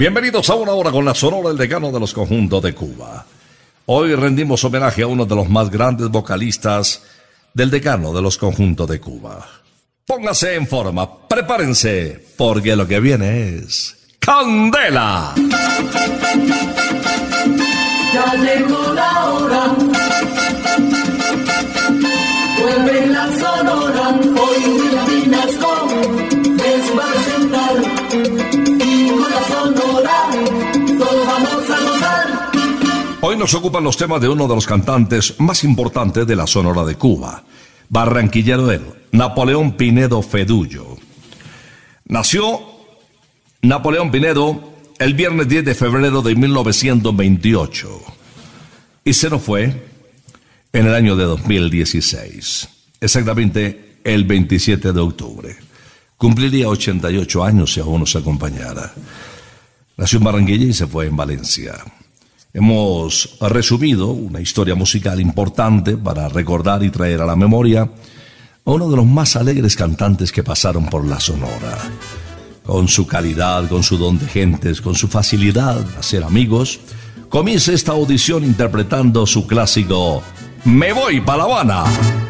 Bienvenidos a una hora con la Sonora del Decano de los Conjuntos de Cuba. Hoy rendimos homenaje a uno de los más grandes vocalistas del Decano de los Conjuntos de Cuba. Póngase en forma, prepárense, porque lo que viene es Candela. Ya llegó la hora. Vuelve la sonora. Hoy nos ocupan los temas de uno de los cantantes más importantes de la Sonora de Cuba, barranquillero él, Napoleón Pinedo Fedullo. Nació Napoleón Pinedo el viernes 10 de febrero de 1928 y se nos fue en el año de 2016, exactamente el 27 de octubre. Cumpliría 88 años si aún nos acompañara. Nació en Barranquilla y se fue en Valencia. Hemos resumido una historia musical importante para recordar y traer a la memoria a uno de los más alegres cantantes que pasaron por la Sonora. Con su calidad, con su don de gentes, con su facilidad a ser amigos, comienza esta audición interpretando su clásico Me voy pa' La Habana.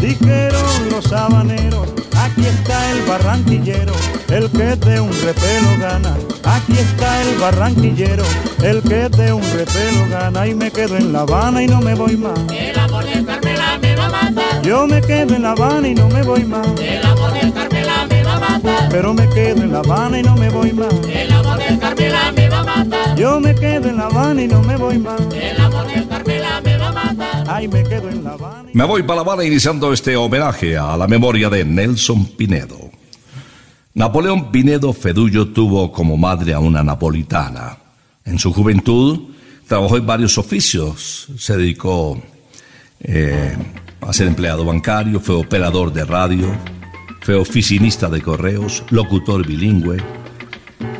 Dijeron los habaneros. Aquí está el barranquillero, el que de un repelo gana. Aquí está el barranquillero, el que de un repelo gana. Y me quedo en La Habana y no me voy más. El amor del Carmela me va a matar. Yo me quedo en La Habana y no me voy más. El amor del Carmela me va a matar. Pero me quedo en La Habana y no me voy más. El amor del Carmela me va a matar. Yo me quedo en La Habana y no me voy más. El amor del Carmela me va a matar. Ay, me quedo en La Habana. Me voy para La Habana iniciando este homenaje a la memoria de Nelson Pinedo. Napoleón Pinedo Fedullo tuvo como madre a una napolitana. En su juventud trabajó en varios oficios. Se dedicó eh, a ser empleado bancario, fue operador de radio, fue oficinista de correos, locutor bilingüe.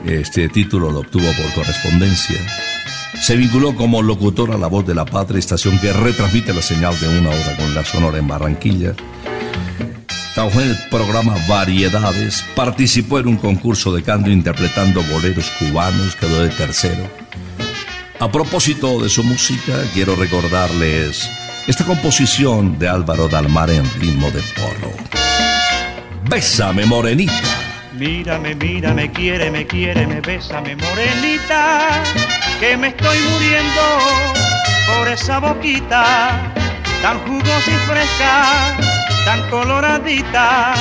Este título lo obtuvo por correspondencia. Se vinculó como locutor a La Voz de la Patria, estación que retransmite la señal de una hora con la Sonora en Barranquilla. Trabajó en el programa Variedades, participó en un concurso de canto interpretando boleros cubanos, quedó de tercero. A propósito de su música, quiero recordarles esta composición de Álvaro Dalmar en ritmo de porro. Bésame, morenita. Mírame, mírame, quiere, me quiere, me bésame, morenita, que me estoy muriendo por esa boquita tan jugosa y fresca, tan coloradita,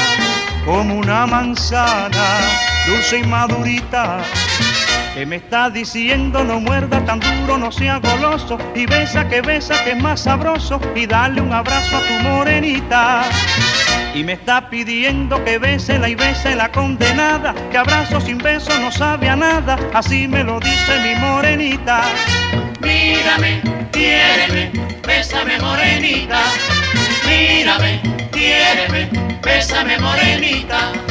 como una manzana, dulce y madurita. Que me está diciendo no muerda tan duro, no sea goloso y besa que besa que es más sabroso y dale un abrazo a tu morenita. Y me está pidiendo que bese y bese la condenada, que abrazo sin beso no sabe a nada, así me lo dice mi morenita. Mírame, quiéreme, bésame morenita. Mírame, quiéreme, bésame morenita.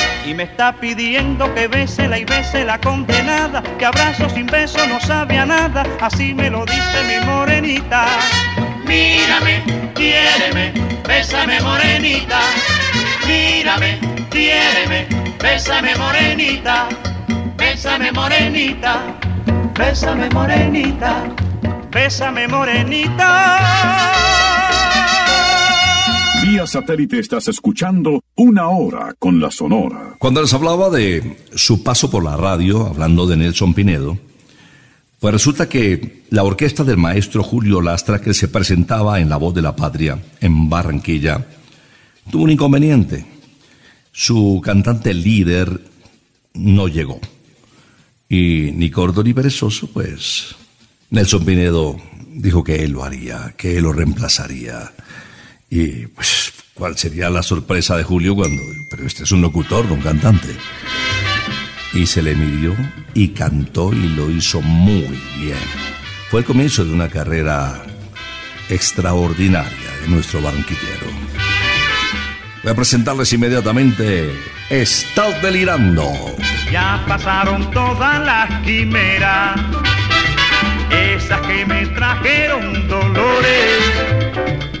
Y me está pidiendo que bésela y bese la condenada, que abrazo sin beso no sabe a nada, así me lo dice mi morenita. Mírame, quiéreme, bésame morenita. mírame, quiéreme, bésame morenita, bésame morenita, bésame morenita, bésame morenita. Vía satélite estás escuchando una hora con la Sonora. Cuando les hablaba de su paso por la radio, hablando de Nelson Pinedo, pues resulta que la orquesta del maestro Julio Lastra, que se presentaba en La Voz de la Patria, en Barranquilla, tuvo un inconveniente. Su cantante líder no llegó. Y ni corto ni perezoso, pues Nelson Pinedo dijo que él lo haría, que él lo reemplazaría. Y pues, ¿cuál sería la sorpresa de Julio cuando... Pero este es un locutor, un cantante. Y se le midió y cantó y lo hizo muy bien. Fue el comienzo de una carrera extraordinaria de nuestro banquillero. Voy a presentarles inmediatamente Estás delirando. Ya pasaron todas las quimeras, esas que me trajeron dolores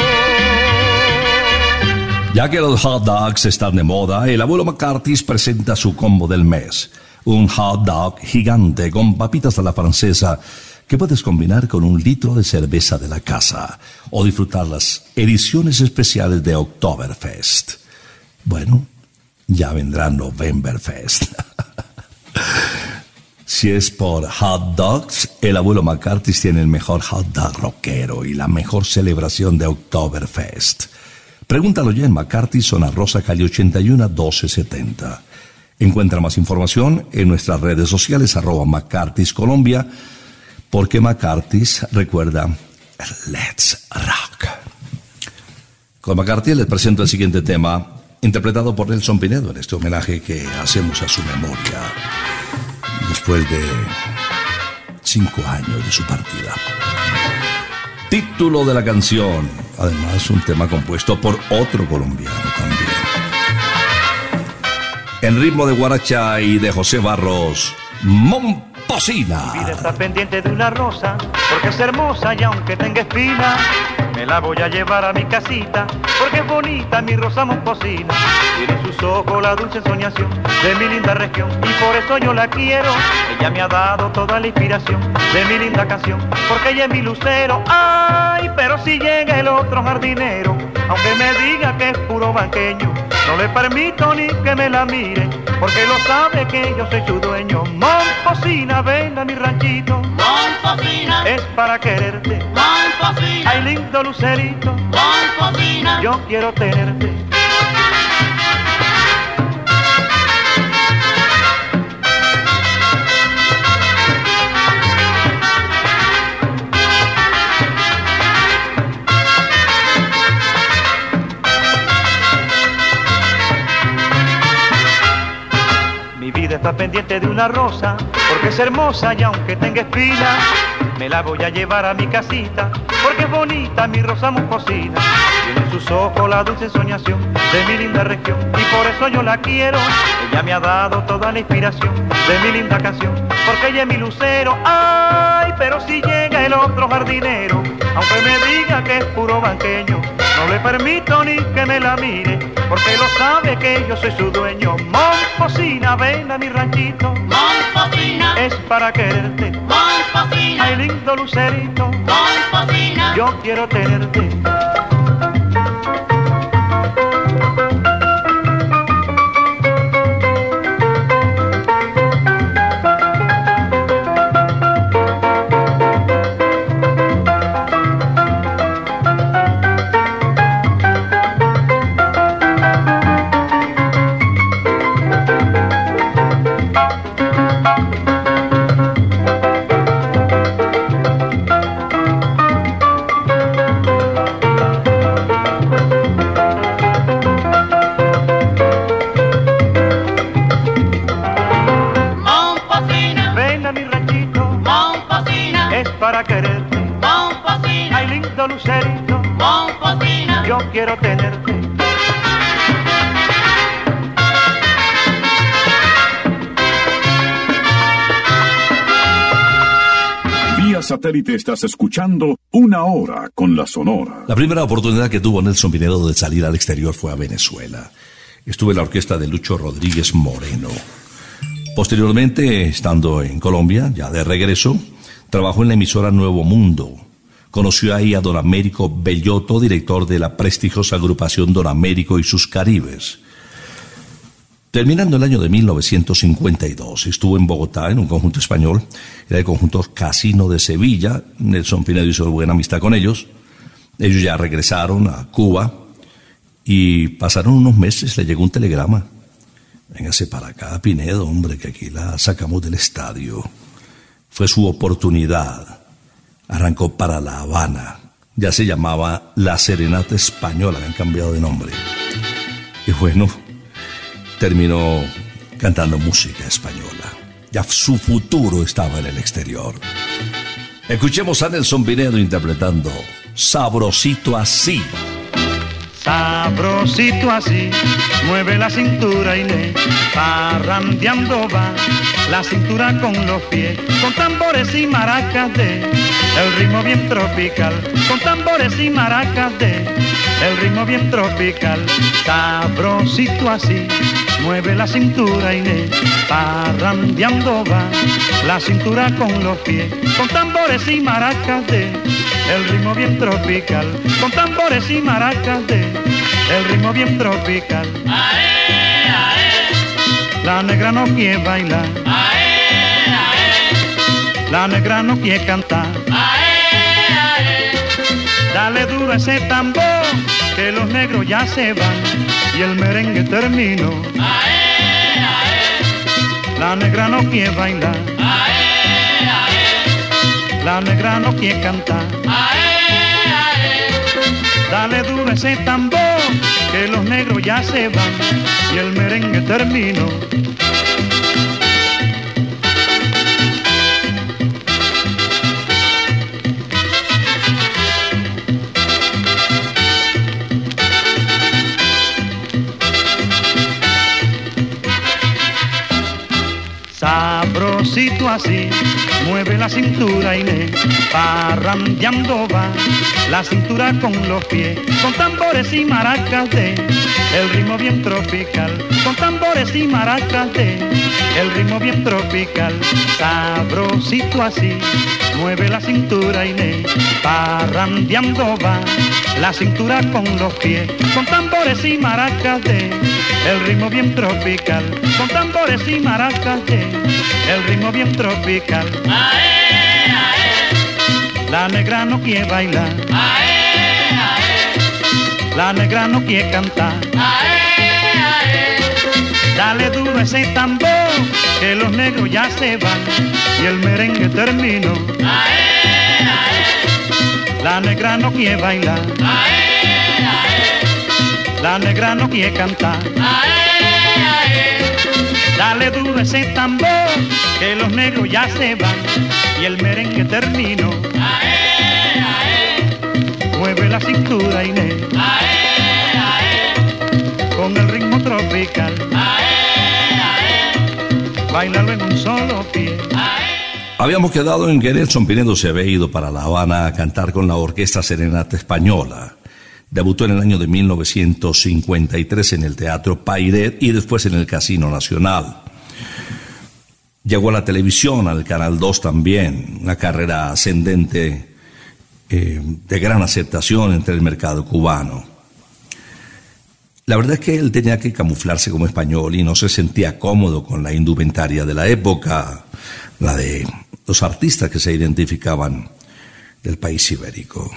Ya que los hot dogs están de moda, el abuelo McCarthy presenta su combo del mes. Un hot dog gigante con papitas a la francesa que puedes combinar con un litro de cerveza de la casa o disfrutar las ediciones especiales de Oktoberfest. Bueno, ya vendrá Novemberfest. si es por hot dogs, el abuelo McCarthy tiene el mejor hot dog rockero y la mejor celebración de Oktoberfest. Pregúntalo ya en McCarthy, zona Rosa, calle 81 1270. Encuentra más información en nuestras redes sociales, arroba McCarthy's Colombia porque McCarthy recuerda Let's Rock. Con McCarthy les presento el siguiente tema, interpretado por Nelson Pinedo en este homenaje que hacemos a su memoria después de cinco años de su partida. Título de la canción, además un tema compuesto por otro colombiano también. En ritmo de guaracha y de José Barros, Mon mi vida está pendiente de una rosa, porque es hermosa y aunque tenga espina, Me la voy a llevar a mi casita, porque es bonita mi rosa cocina. Tiene en sus ojos la dulce soñación de mi linda región, y por eso yo la quiero. Ella me ha dado toda la inspiración de mi linda canción, porque ella es mi lucero. Ay, pero si llega el otro jardinero, aunque me diga que es puro banqueño, no le permito ni que me la mire, porque lo sabe que yo soy su dueño. Moncocina, ven a mi ranchito. Moncocina es para quererte. Moncocina, ay lindo lucerito. Yo quiero tenerte. Está pendiente de una rosa, porque es hermosa y aunque tenga espinas, me la voy a llevar a mi casita, porque es bonita mi rosa muscosina. Tiene en sus ojos la dulce soñación de mi linda región, y por eso yo la quiero. Ella me ha dado toda la inspiración de mi linda canción, porque ella es mi lucero. Ay, pero si llega el otro jardinero, aunque me diga que es puro banqueño, no le permito ni que me la mire, porque lo sabe que yo soy su dueño. Moncocina, ven a mi ranchito. Moncocina es para quererte. Moncocina, ay lindo lucerito. Moncocina, yo quiero tenerte. Estás escuchando Una Hora con la Sonora. La primera oportunidad que tuvo Nelson Pinedo de salir al exterior fue a Venezuela. Estuve en la orquesta de Lucho Rodríguez Moreno. Posteriormente, estando en Colombia, ya de regreso, trabajó en la emisora Nuevo Mundo. Conoció ahí a Don Américo Bellotto, director de la prestigiosa agrupación Don Américo y sus Caribes. Terminando el año de 1952, estuvo en Bogotá en un conjunto español, era el conjunto Casino de Sevilla, Nelson Pinedo hizo buena amistad con ellos, ellos ya regresaron a Cuba y pasaron unos meses, le llegó un telegrama, véngase para acá Pinedo, hombre, que aquí la sacamos del estadio, fue su oportunidad, arrancó para La Habana, ya se llamaba La Serenata Española, habían cambiado de nombre, y bueno, terminó cantando música española. Ya su futuro estaba en el exterior. Escuchemos a Nelson Pinedo interpretando Sabrosito así. Sabrosito así, mueve la cintura y le parrandeando va, la cintura con los pies, con tambores y maracas de, el ritmo bien tropical, con tambores y maracas de, el ritmo bien tropical, sabrosito así, mueve la cintura y le parrandeando va, la cintura con los pies, con tambores y maracas de, el ritmo bien tropical, con tambores y maracas de, el ritmo bien tropical. Ae, ae. La negra no quiere bailar, Ae, la negra no quiere cantar, dale duro ese tambor, que los negros ya se van y el merengue terminó. Ae, ae. La negra no quiere bailar, Ae, la negra no quiere cantar. Dale duro ese tambor, que los negros ya se van y el merengue terminó. Así, mueve la cintura y le parrandeando va, la cintura con los pies, con tambores y maracas de el ritmo bien tropical, con tambores y maracas de el ritmo bien tropical, sabrosito así, mueve la cintura Inés, parrandeando va, la cintura con los pies, con tambores y maracas de el ritmo bien tropical, con tambores y maracas de el ritmo bien tropical. Ae, ae, La negra no quiere bailar, ae, la negra no quiere cantar. Dale duro ese tambor, que los negros ya se van y el merengue terminó. La negra no quiere bailar, la negra no quiere cantar. Dale duro ese tambor, que los negros ya se van y el merengue terminó. Mueve la cintura Inés, con el ritmo tropical. Bailalo en un solo pie. Habíamos quedado en que Nelson Pinedo se había ido para La Habana a cantar con la Orquesta Serenata Española. Debutó en el año de 1953 en el Teatro Pairet y después en el Casino Nacional. Llegó a la televisión, al Canal 2 también, una carrera ascendente eh, de gran aceptación entre el mercado cubano. La verdad es que él tenía que camuflarse como español y no se sentía cómodo con la indumentaria de la época, la de los artistas que se identificaban del país ibérico.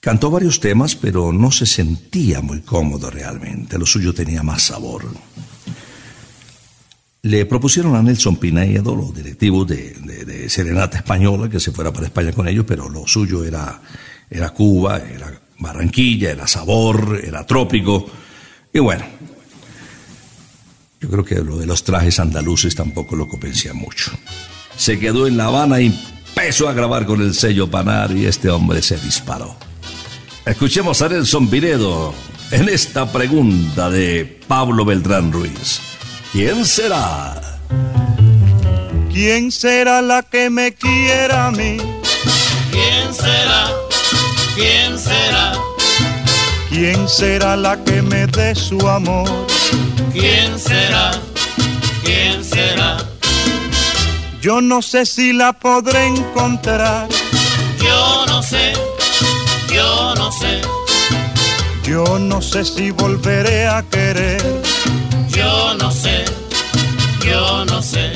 Cantó varios temas, pero no se sentía muy cómodo realmente. Lo suyo tenía más sabor. Le propusieron a Nelson Pinedo, los directivos de, de- de Serenata Española, que se fuera para España con ellos, pero lo suyo era, era Cuba, era Barranquilla, era sabor, era trópico. Y bueno, yo creo que lo de los trajes andaluces tampoco lo convencía mucho. Se quedó en La Habana y empezó a grabar con el sello Panar y este hombre se disparó. Escuchemos a Nelson Pinedo en esta pregunta de Pablo Beltrán Ruiz. ¿Quién será? ¿Quién será la que me quiera a mí? ¿Quién será? ¿Quién será? ¿Quién será la que me dé su amor? ¿Quién será? ¿Quién será? Yo no sé si la podré encontrar. Yo no sé, yo no sé, Yo no sé si volveré a querer. yo no sé, yo no sé.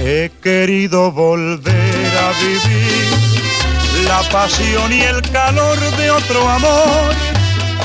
He querido volver a vivir la pasión y el calor de otro amor,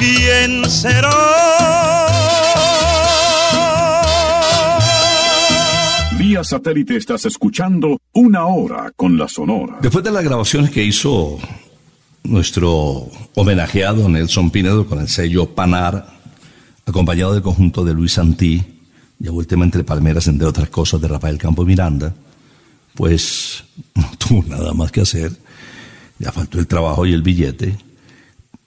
¿Quién será? Vía satélite estás escuchando Una Hora con la Sonora. Después de las grabaciones que hizo nuestro homenajeado Nelson Pinedo con el sello Panar, acompañado del conjunto de Luis Santí, ya última entre palmeras, entre otras cosas, de Rafael Campo Miranda, pues no tuvo nada más que hacer, ya faltó el trabajo y el billete.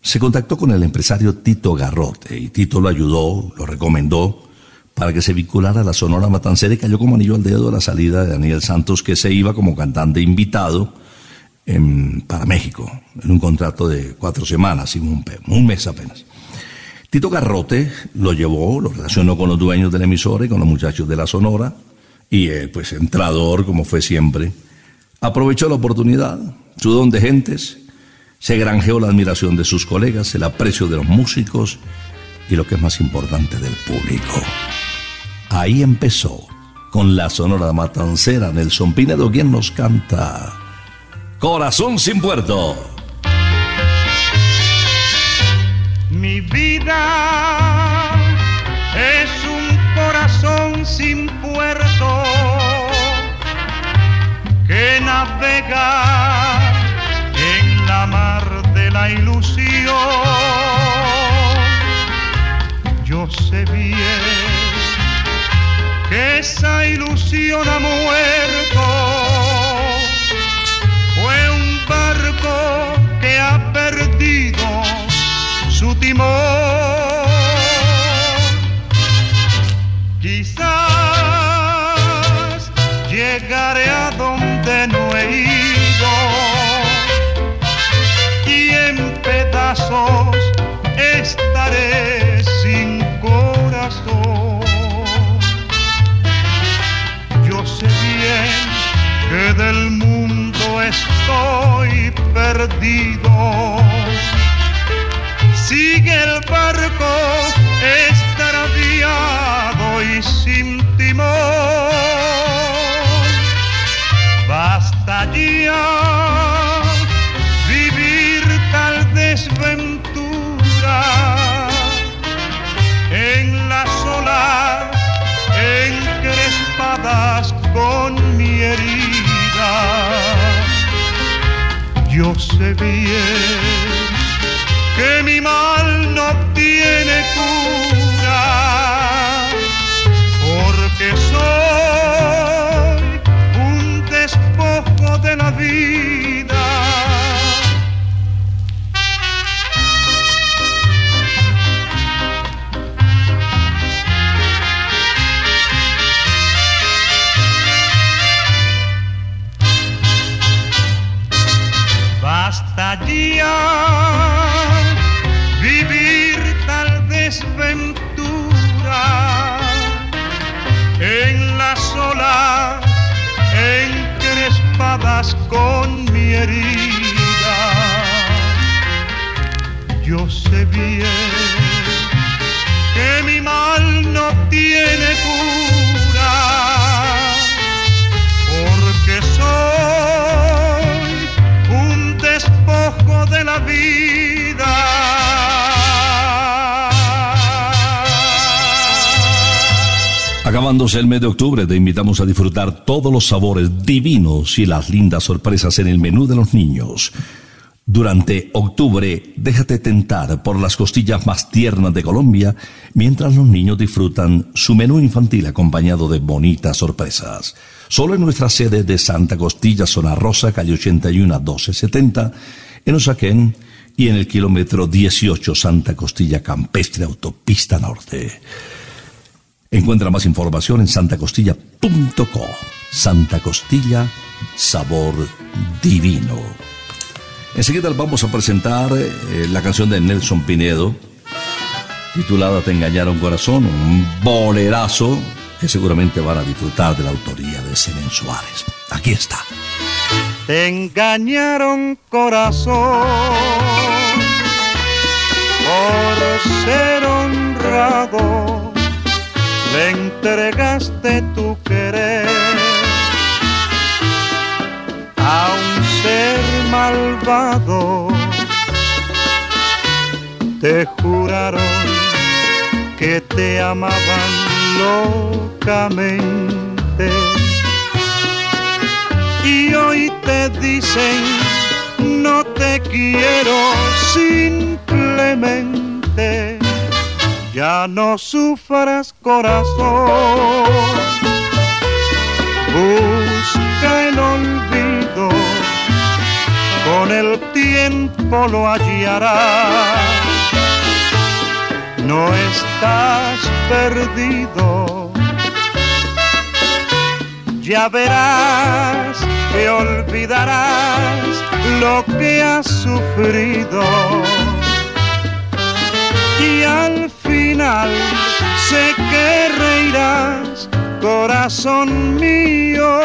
Se contactó con el empresario Tito Garrote y Tito lo ayudó, lo recomendó para que se vinculara a la Sonora Matancera y cayó como anillo al dedo a la salida de Daniel Santos, que se iba como cantante invitado para México, en un contrato de cuatro semanas, un, un mes apenas. Tito Garrote lo llevó, lo relacionó con los dueños de la emisora y con los muchachos de la Sonora, y él, pues entrador, como fue siempre, aprovechó la oportunidad, su don de gentes, se granjeó la admiración de sus colegas, el aprecio de los músicos y lo que es más importante del público. Ahí empezó, con la Sonora Matancera, Nelson Pinedo, quien nos canta. Corazón sin puerto. Mi vida es un corazón sin puerto que navega la ilusión. Yo sé bien que esa ilusión ha muerto que ha perdido su timón. Pedazos estaré sin corazón. Yo sé bien que del mundo estoy perdido. Sigue el barco extraviado y sin timón. Basta ya con mi herida. Yo sé bien que mi mal no tiene cura, te invitamos a disfrutar todos los sabores divinos y las lindas sorpresas en el menú de los niños. Durante octubre, déjate tentar por las costillas más tiernas de Colombia, mientras los niños disfrutan su menú infantil acompañado de bonitas sorpresas. Solo en nuestra sede de Santa Costilla, Zona Rosa, calle 81 1270, en Osaquén y en el kilómetro 18 Santa Costilla Campestre, Autopista Norte. Encuentra más información en santacostilla.co. Santa Costilla, sabor divino. Enseguida vamos a presentar eh, la canción de Nelson Pinedo, titulada Te engañaron corazón, un bolerazo que seguramente van a disfrutar de la autoría de Senen Suárez. Aquí está. Te engañaron corazón por ser honrado, le entregaste tu querer a un ser malvado. Te juraron que te amaban locamente y hoy te dicen no te quiero simplemente Ya no sufras corazón, busca el olvido, con el tiempo lo hallarás. No estás perdido, ya verás que olvidarás lo que has sufrido. Y al sé que reirás, corazón mío.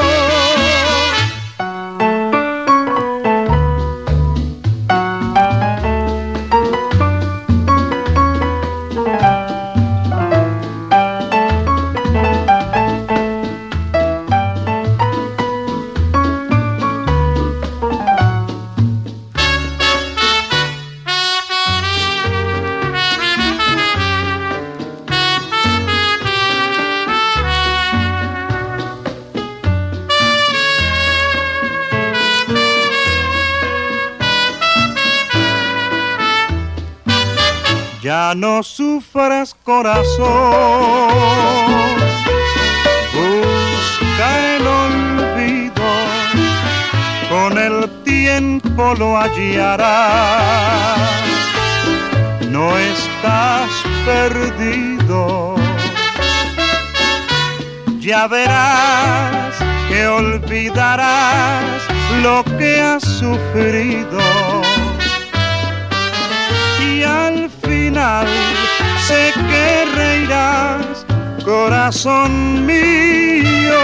No sufras corazón, busca el olvido, con el tiempo lo hallarás. No estás perdido, ya verás que olvidarás lo que has sufrido final sé que reirás, corazón mío.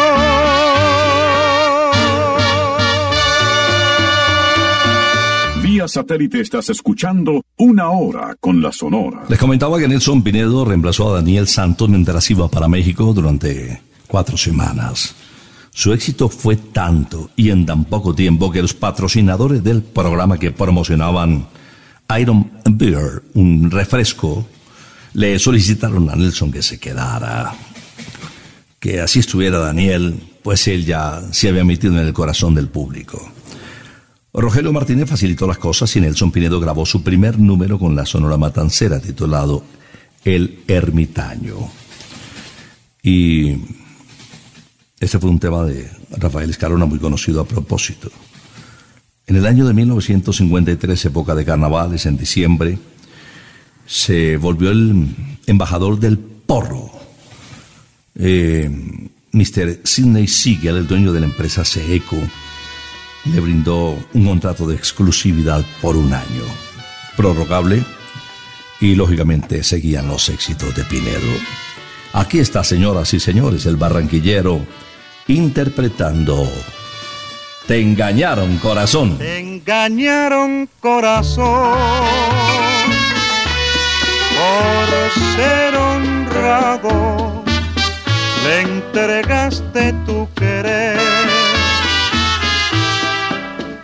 Vía satélite estás escuchando Una Hora con la Sonora. Les comentaba que Nelson Pinedo reemplazó a Daniel Santos mientras iba para México durante cuatro semanas. Su éxito fue tanto y en tan poco tiempo que los patrocinadores del programa que promocionaban Iron Beer, un refresco, le solicitaron a Nelson que se quedara, que así estuviera Daniel, pues él ya se había metido en el corazón del público. Rogelio Martínez facilitó las cosas y Nelson Pinedo grabó su primer número con la Sonora Matancera titulado El Ermitaño. Y este fue un tema de Rafael Escarona muy conocido a propósito. En el año de 1953, época de carnavales, en diciembre, se volvió el embajador del porro. Eh, Mr. Sidney Siegel, el dueño de la empresa Seeco, le brindó un contrato de exclusividad por un año, prorrogable, y lógicamente seguían los éxitos de Pinedo. Aquí está, señoras y señores, el barranquillero interpretando Te engañaron, corazón. Te engañaron corazón por ser honrado, le entregaste tu querer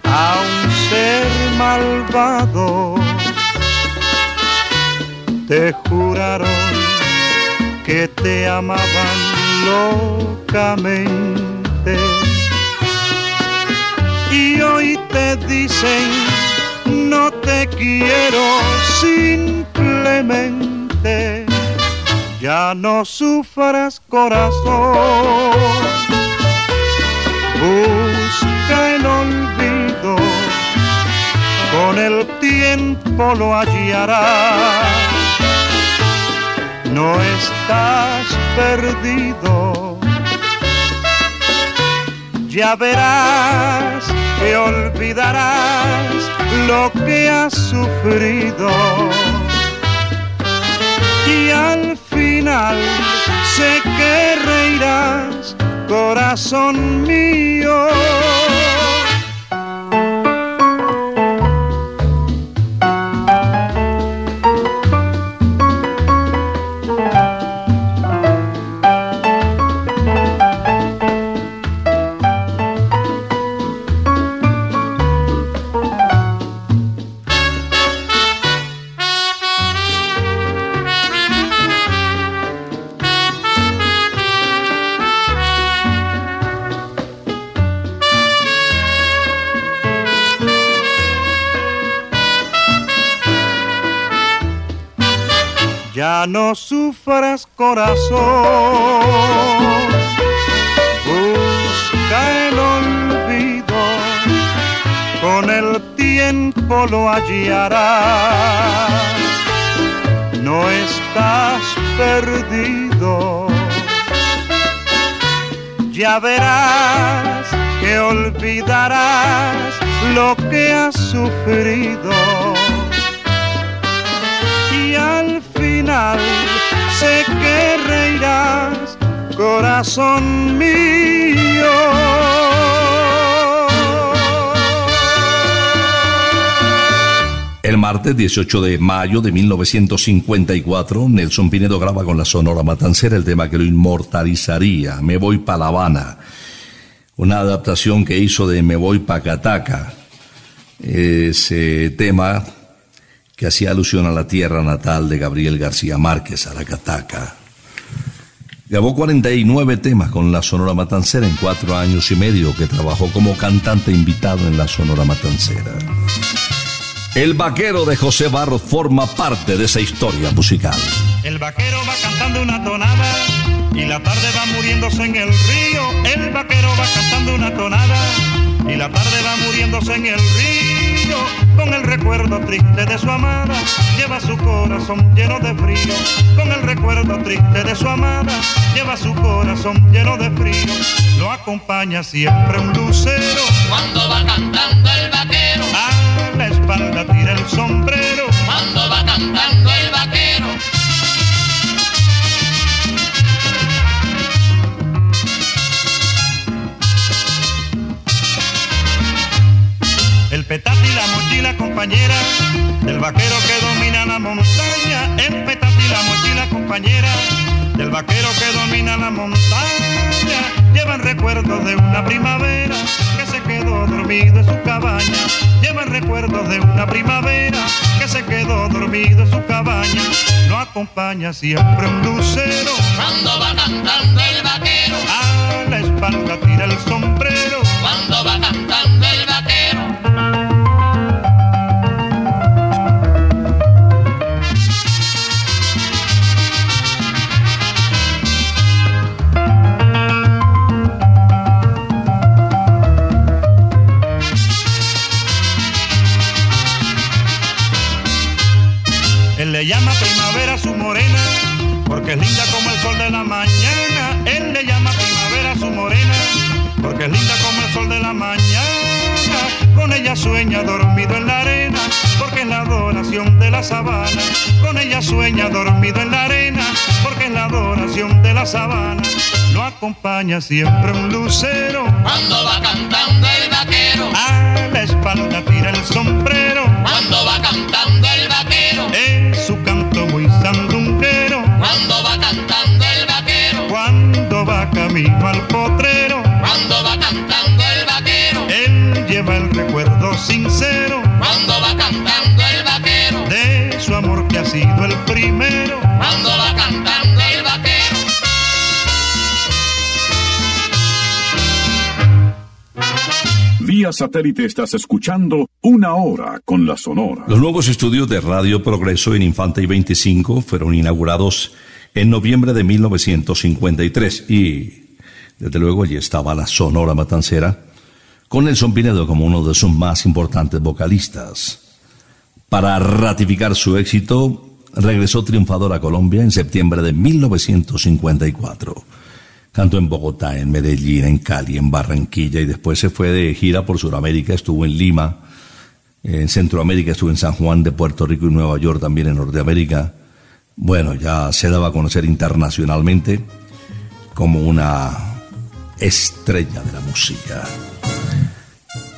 a un ser malvado. Te juraron que te amaban locamente y te dicen no te quiero simplemente. Ya no sufras corazón. Busca el olvido. Con el tiempo lo hallarás. No estás perdido. Ya verás que olvidarás lo que has sufrido y al final sé que reirás, corazón mío. No sufras corazón, busca el olvido, con el tiempo lo hallarás, no estás perdido. Ya verás que olvidarás lo que has sufrido El martes 18 de mayo de 1954, Nelson Pinedo graba con la Sonora Matancera el tema que lo inmortalizaría, Me voy pa' La Habana, una adaptación que hizo de Me voy pa' Cataca, ese tema que hacía alusión a la tierra natal de Gabriel García Márquez, Aracataca. Grabó 49 temas con la Sonora Matancera en cuatro años y medio que trabajó como cantante invitado en la Sonora Matancera. El vaquero de José Barros forma parte de esa historia musical. El vaquero va cantando una tonada y la tarde va muriéndose en el río. El vaquero va cantando una tonada y la tarde va muriéndose en el río. Con el recuerdo triste de su amada, lleva su corazón lleno de frío. Con el recuerdo triste de su amada, lleva su corazón lleno de frío. Lo acompaña siempre un lucero. Cuando va cantando el vaquero, A la espalda tira el sombrero. Y la mochila compañera del vaquero que domina la montaña. El petate y la mochila compañera del vaquero que domina la montaña. Llevan recuerdos de una primavera que se quedó dormido en su cabaña. Llevan recuerdos de una primavera que se quedó dormido en su cabaña. Lo acompaña siempre un lucero. cuando va cantando el vaquero, A la espalda tira el sombrero. La sabana. Con ella sueña dormido en la arena, porque es la adoración de la sabana. Lo acompaña siempre un lucero, Cuando va cantando el vaquero, a la espalda tira el sombrero. cuando va cantando el vaquero, Es su canto muy sandunguero. cuando va cantando el vaquero, Cuando va camino al potrero, Satélite estás escuchando Una Hora con la Sonora. Los nuevos estudios de Radio Progreso en Infante y 25 fueron inaugurados en noviembre de 1953 y desde luego allí estaba la Sonora Matancera con Nelson Pinedo como uno de sus más importantes vocalistas. Para ratificar su éxito, regresó triunfador a Colombia en septiembre de 1954. Cantó en Bogotá, en Medellín, en Cali, en Barranquilla y después se fue de gira por Sudamérica, estuvo en Lima, en Centroamérica estuvo en San Juan de Puerto Rico y Nueva York, también en Norteamérica. Bueno, ya se daba a conocer internacionalmente como una estrella de la música.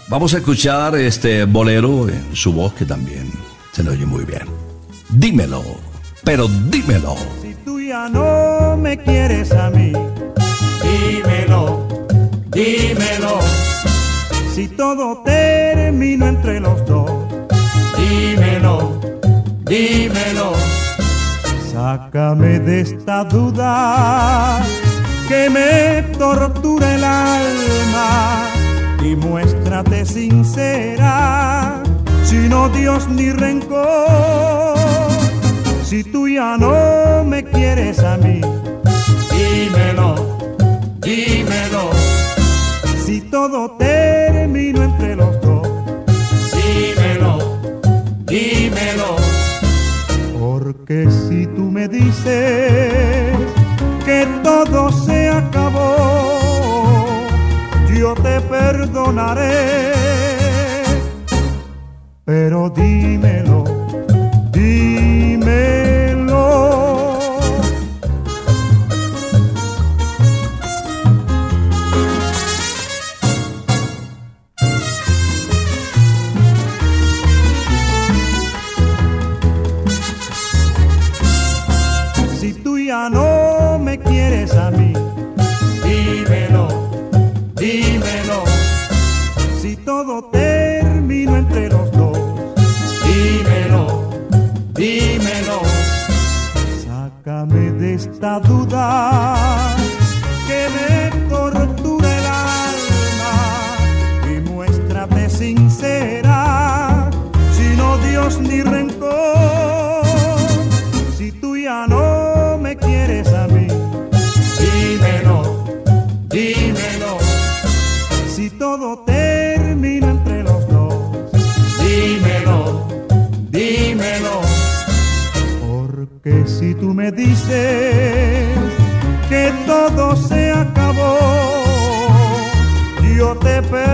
Vamos a escuchar este bolero en su voz que también se le oye muy bien. Dímelo, pero dímelo. Si tú ya no me quieres a mí, dímelo, si todo terminó entre los dos, dímelo, dímelo, sácame de esta duda que me tortura el alma y muéstrate sincera, sin odios ni rencor. Si tú ya no me quieres a mí, dímelo, dímelo. Si todo terminó entre los dos, dímelo, dímelo. Porque si tú me dices que todo se acabó, yo te perdonaré. Pero dímelo, dímelo.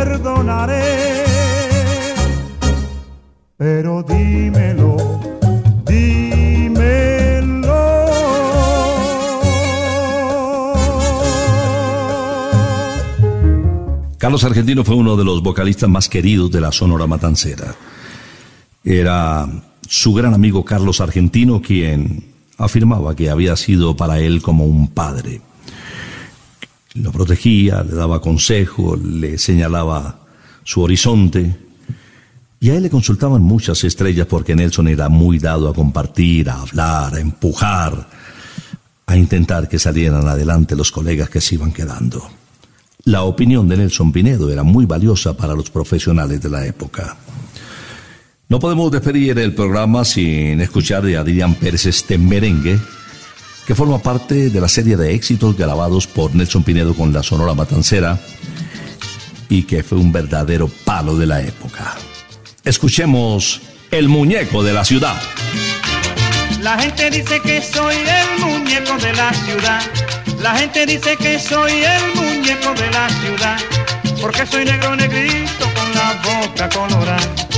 Perdonaré. Pero dímelo, dímelo. Carlos Argentino fue uno de los vocalistas más queridos de la Sonora Matancera. Era su gran amigo Carlos Argentino quien afirmaba que había sido para él como un padre. Lo protegía, le daba consejo, le señalaba su horizonte. Y a él le consultaban muchas estrellas porque Nelson era muy dado a compartir, a hablar, a empujar, a intentar que salieran adelante los colegas que se iban quedando. La opinión de Nelson Pinedo era muy valiosa para los profesionales de la época. No podemos despedir el programa sin escuchar de Adrián Pérez este merengue que forma parte de la serie de éxitos grabados por Nelson Pinedo con la Sonora Matancera y que fue un verdadero palo de la época. Escuchemos El muñeco de la ciudad. La gente dice que soy el muñeco de la ciudad. La gente dice que soy el muñeco de la ciudad. Porque soy negro negrito con la boca colorada.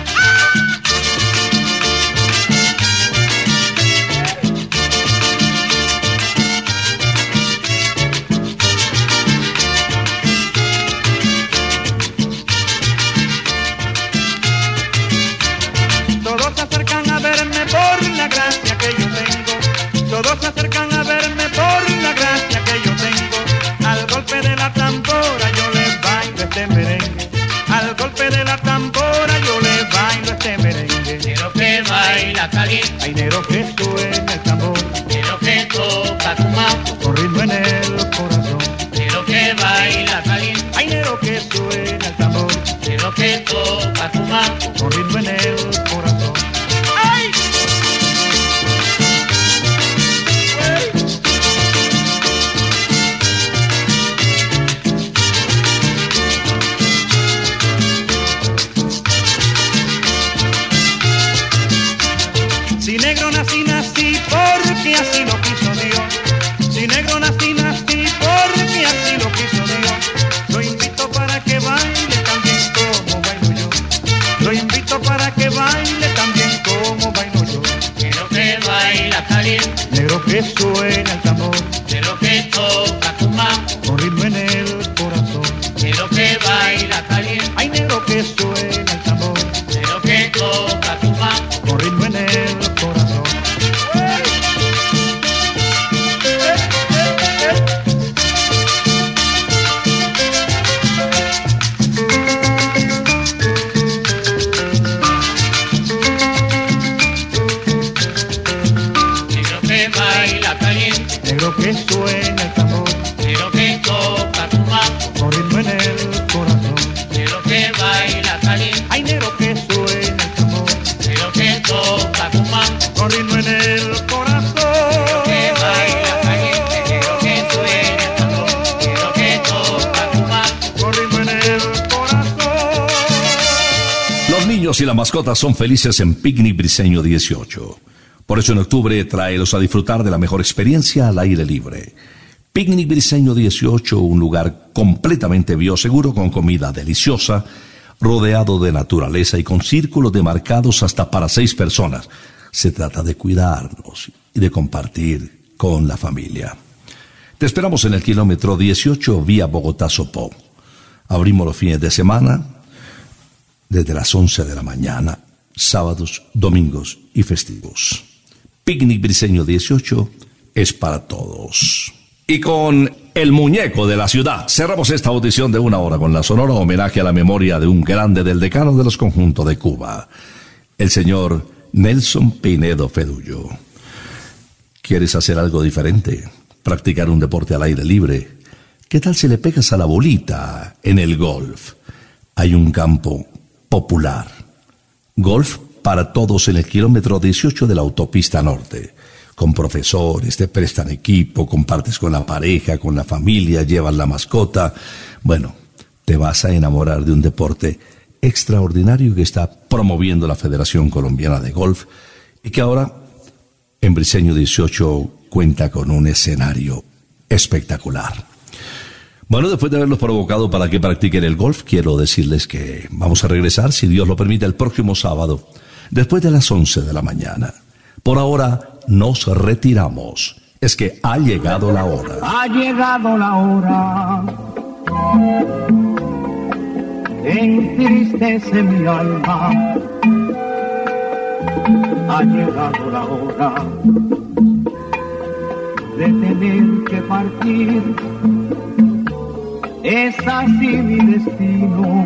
Que suene el tambor. Quiero que toca tu bajo. Con ritmo en el corazón. Quiero que baila cali. Ay, negro que suene el tambor. Quiero que toca tu bajo. Con ritmo en el corazón. Que baila que toca tu en el corazón. Los niños y las mascotas son felices en Picnic Briseño 18. Por eso en octubre tráelos a disfrutar de la mejor experiencia al aire libre. Picnic Briseño 18, un lugar completamente bioseguro con comida deliciosa, rodeado de naturaleza y con círculos demarcados hasta para seis personas. Se trata de cuidarnos y de compartir con la familia. Te esperamos en el kilómetro 18 vía Bogotá-Sopó. Abrimos los fines de semana desde las 11 de la mañana, sábados, domingos y festivos. Picnic Briseño 18 es para todos. Y con el muñeco de la ciudad, cerramos esta audición de una hora con la sonora homenaje a la memoria de un grande del decano de los conjuntos de Cuba, el señor Nelson Pinedo Fedullo. ¿Quieres hacer algo diferente? practicar un deporte al aire libre. ¿Qué tal si le pegas a la bolita en el golf? Hay un campo popular. Golf para todos en el kilómetro 18 de la autopista norte. Con profesores, te prestan equipo, compartes con la pareja, con la familia, llevas la mascota. Bueno, te vas a enamorar de un deporte extraordinario que está promoviendo la Federación Colombiana de Golf y que ahora en Briseño 18 cuenta con un escenario espectacular. Bueno, después de haberlos provocado para que practiquen el golf, quiero decirles que vamos a regresar, si Dios lo permite, el próximo sábado, después de las 11 de la mañana. Por ahora nos retiramos. Es que ha llegado la hora. Ha llegado la hora. Entristece mi alma. Ha llegado la hora de tener que partir. Es así mi destino,